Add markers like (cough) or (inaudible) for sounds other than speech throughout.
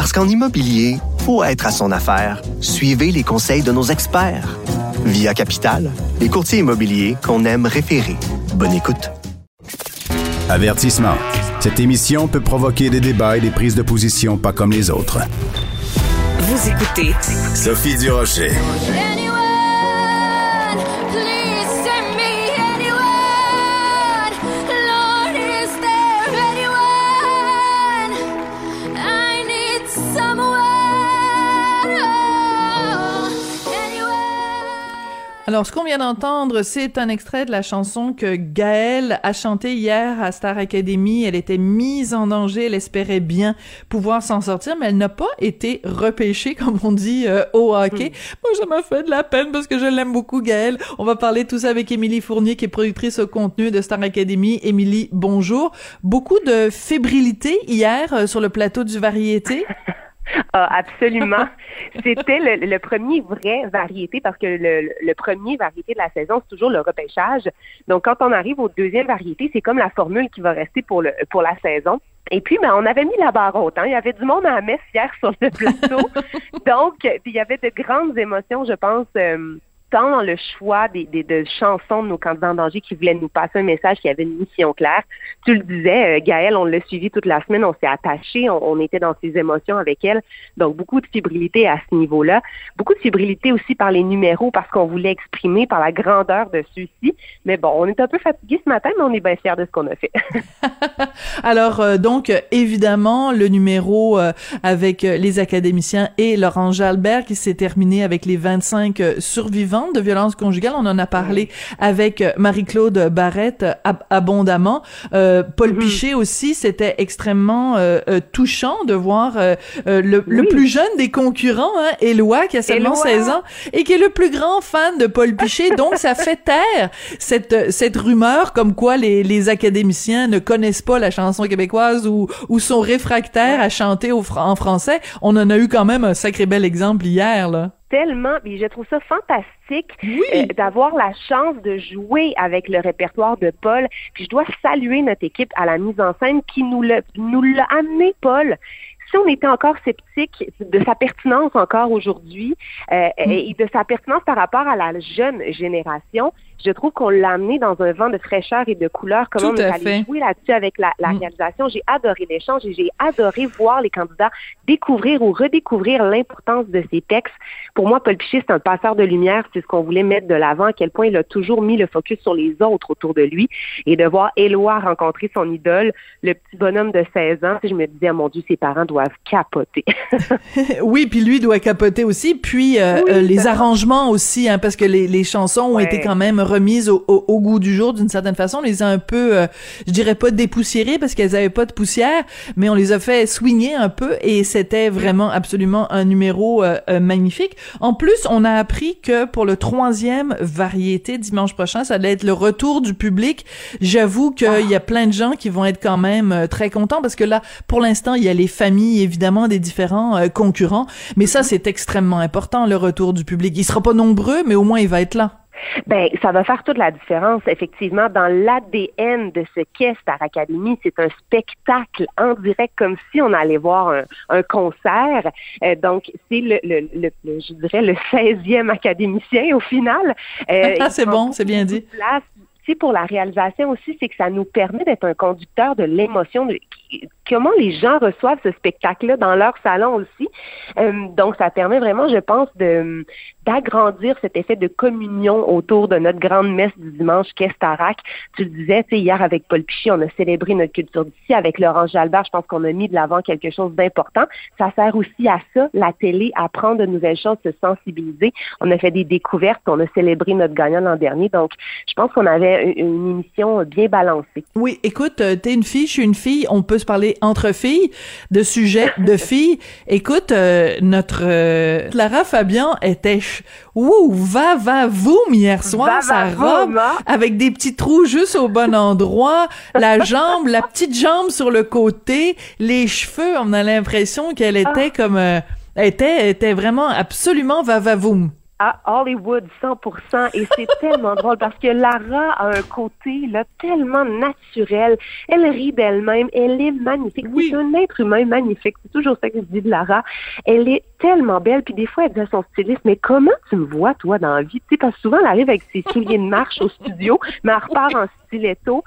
Parce qu'en immobilier, faut être à son affaire. Suivez les conseils de nos experts. Via Capital, les courtiers immobiliers qu'on aime référer. Bonne écoute. Avertissement. Cette émission peut provoquer des débats et des prises de position pas comme les autres. Vous écoutez Sophie Durocher. Alors, ce qu'on vient d'entendre, c'est un extrait de la chanson que Gaëlle a chantée hier à Star Academy. Elle était mise en danger, elle espérait bien pouvoir s'en sortir, mais elle n'a pas été repêchée, comme on dit euh, au hockey. Hmm. Moi, ça m'a fait de la peine parce que je l'aime beaucoup, Gaëlle. On va parler tout ça avec Émilie Fournier, qui est productrice au contenu de Star Academy. Émilie, bonjour. Beaucoup de fébrilité hier euh, sur le plateau du Variété. (laughs) Ah, absolument. (laughs) C'était le, premier vrai variété parce que le, premier variété de la saison, c'est toujours le repêchage. Donc, quand on arrive au deuxième variété, c'est comme la formule qui va rester pour, le, pour la saison. Et puis, ben, on avait mis la barre haute. Hein. Il y avait du monde à la messe hier sur le plateau. (laughs) Donc, il y avait de grandes émotions, je pense. Euh, tant dans le choix des, de chansons de nos candidats en danger qui voulaient nous passer un message qui avait une mission claire. Tu le disais, euh, Gaëlle, on l'a suivi toute la semaine, on s'est attaché, on, était dans ses émotions avec elle. Donc, beaucoup de fibrilité à ce niveau-là. Beaucoup de fibrilité aussi par les numéros parce qu'on voulait exprimer par la grandeur de ceux-ci. Mais bon, on est un peu fatigué ce matin, mais on est bien fiers de ce qu'on a fait. (laughs) (laughs) Alors, euh, donc, évidemment, le numéro euh, avec les académiciens et Laurent Jalbert qui s'est terminé avec les 25 survivants de violence conjugale. On en a parlé avec euh, Marie-Claude Barrette euh, abondamment. Euh, Paul mm-hmm. Pichet aussi, c'était extrêmement touchant de voir le, plus jeune des concurrents, hein, Éloi, qui a seulement 16 ans, et qui est le plus grand fan de Paul Pichet. (laughs) Donc, ça fait taire cette, cette rumeur comme quoi les, les académiciens ne connaissent pas la chanson québécoise ou, ou sont réfractaires à chanter au, en français. On en a eu quand même un sacré bel exemple hier, là tellement, et je trouve ça fantastique euh, d'avoir la chance de jouer avec le répertoire de Paul. Puis je dois saluer notre équipe à la mise en scène qui nous l'a nous l'a amené Paul si on était encore sceptique de sa pertinence encore aujourd'hui euh, mm. et de sa pertinence par rapport à la jeune génération, je trouve qu'on l'a amené dans un vent de fraîcheur et de couleur. Comment on est allé jouer là-dessus avec la, la mm. réalisation. J'ai adoré l'échange et j'ai adoré voir les candidats découvrir ou redécouvrir l'importance de ces textes. Pour moi, Paul Piché, c'est un passeur de lumière. C'est ce qu'on voulait mettre de l'avant, à quel point il a toujours mis le focus sur les autres autour de lui. Et de voir Éloi rencontrer son idole, le petit bonhomme de 16 ans, je me disais, oh mon Dieu, ses parents doivent capoter. (laughs) oui, puis lui doit capoter aussi. Puis euh, euh, les arrangements aussi, hein, parce que les, les chansons ont été quand même remises au, au, goût du jour d'une certaine façon. On les a un peu, euh, je dirais pas dépoussiérées parce qu'elles avaient pas de poussière, mais on les a fait swinger un peu et c'était vraiment absolument un numéro euh, magnifique. En plus, on a appris que pour le troisième variété dimanche prochain, ça allait être le retour du public. J'avoue qu'il y a plein de gens qui vont être quand même très contents parce que là, pour l'instant, il y a les familles évidemment des différents concurrents, mais ça c'est extrêmement important le retour du public. Il sera pas nombreux, mais au moins il va être là. Ben, ça va faire toute la différence, effectivement, dans l'ADN de ce qu'est Star Academy. C'est un spectacle en direct, comme si on allait voir un, concert. Euh, donc, c'est le, le, le, je dirais, le 16e académicien au final. Euh, (laughs) c'est bon, c'est bien dit. Place pour la réalisation aussi, c'est que ça nous permet d'être un conducteur de l'émotion, comment les gens reçoivent ce spectacle-là dans leur salon aussi. Euh, donc, ça permet vraiment, je pense, d'agrandir cet effet de communion autour de notre grande messe du dimanche qu'est Starac. Tu le disais, hier avec Paul Pichy, on a célébré notre culture d'ici. Avec Laurent Jalbert, je pense qu'on a mis de l'avant quelque chose d'important. Ça sert aussi à ça, la télé, apprendre de nouvelles choses, se sensibiliser. On a fait des découvertes, on a célébré notre gagnant l'an dernier. Donc, je pense qu'on avait une émission bien balancée. Oui, écoute, euh, t'es une fille, je suis une fille, on peut se parler entre filles, de sujets (laughs) de filles. Écoute, euh, notre euh, Clara Fabian était ouh va va voum hier soir sa robe avec des petits trous juste au bon endroit, la (laughs) jambe, la petite jambe sur le côté, les cheveux, on a l'impression qu'elle ah. était comme euh, était était vraiment absolument va va voum à Hollywood 100% et c'est (laughs) tellement drôle parce que Lara a un côté là tellement naturel. Elle rit d'elle-même, elle est magnifique. C'est un être humain magnifique. C'est toujours ça que je dis de Lara. Elle est tellement belle puis des fois elle dit à son styliste mais comment tu me vois toi dans la vie? Tu sais parce que souvent elle arrive avec ses souliers de marche au studio, mais elle repart en stiletto.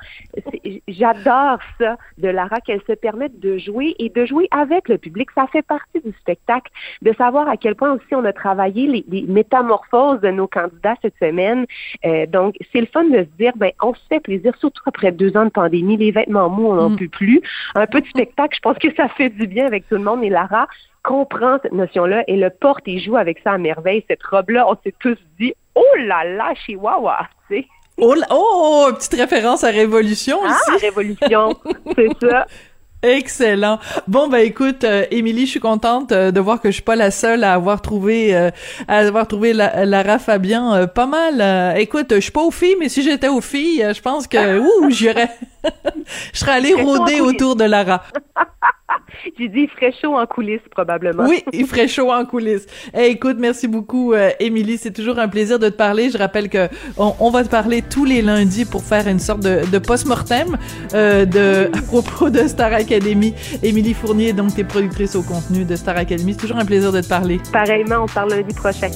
J'adore ça de Lara qu'elle se permette de jouer et de jouer avec le public. Ça fait partie du spectacle de savoir à quel point aussi on a travaillé les, les métamorphose de nos candidats cette semaine. Euh, donc, c'est le fun de se dire, ben, on se fait plaisir, surtout après deux ans de pandémie, les vêtements mous, on n'en mm. peut plus. Un peu de spectacle, je pense que ça fait du bien avec tout le monde. Et Lara comprend cette notion-là et le porte et joue avec ça à merveille. Cette robe-là, on s'est tous dit, oh là là, Chihuahua, tu sais. Oh, oh, petite référence à Révolution ah, ici. Révolution, c'est (laughs) ça. Excellent. Bon ben écoute, euh, Émilie, je suis contente euh, de voir que je suis pas la seule à avoir trouvé euh, à avoir trouvé la, Lara Fabian pas mal. écoute, je suis pas aux filles, mais si j'étais aux filles, je pense que (laughs) ouh, j'irais (laughs) je serais allée rôder autour de Lara. (laughs) J'ai dit, il ferait chaud en coulisses, probablement. Oui, il ferait chaud en coulisses. Eh, écoute, merci beaucoup, euh, Émilie. C'est toujours un plaisir de te parler. Je rappelle que on, va te parler tous les lundis pour faire une sorte de, de post-mortem euh, de, (laughs) à propos de Star Academy. Émilie Fournier, donc, t'es productrice au contenu de Star Academy. C'est toujours un plaisir de te parler. Pareillement, on parle lundi prochain.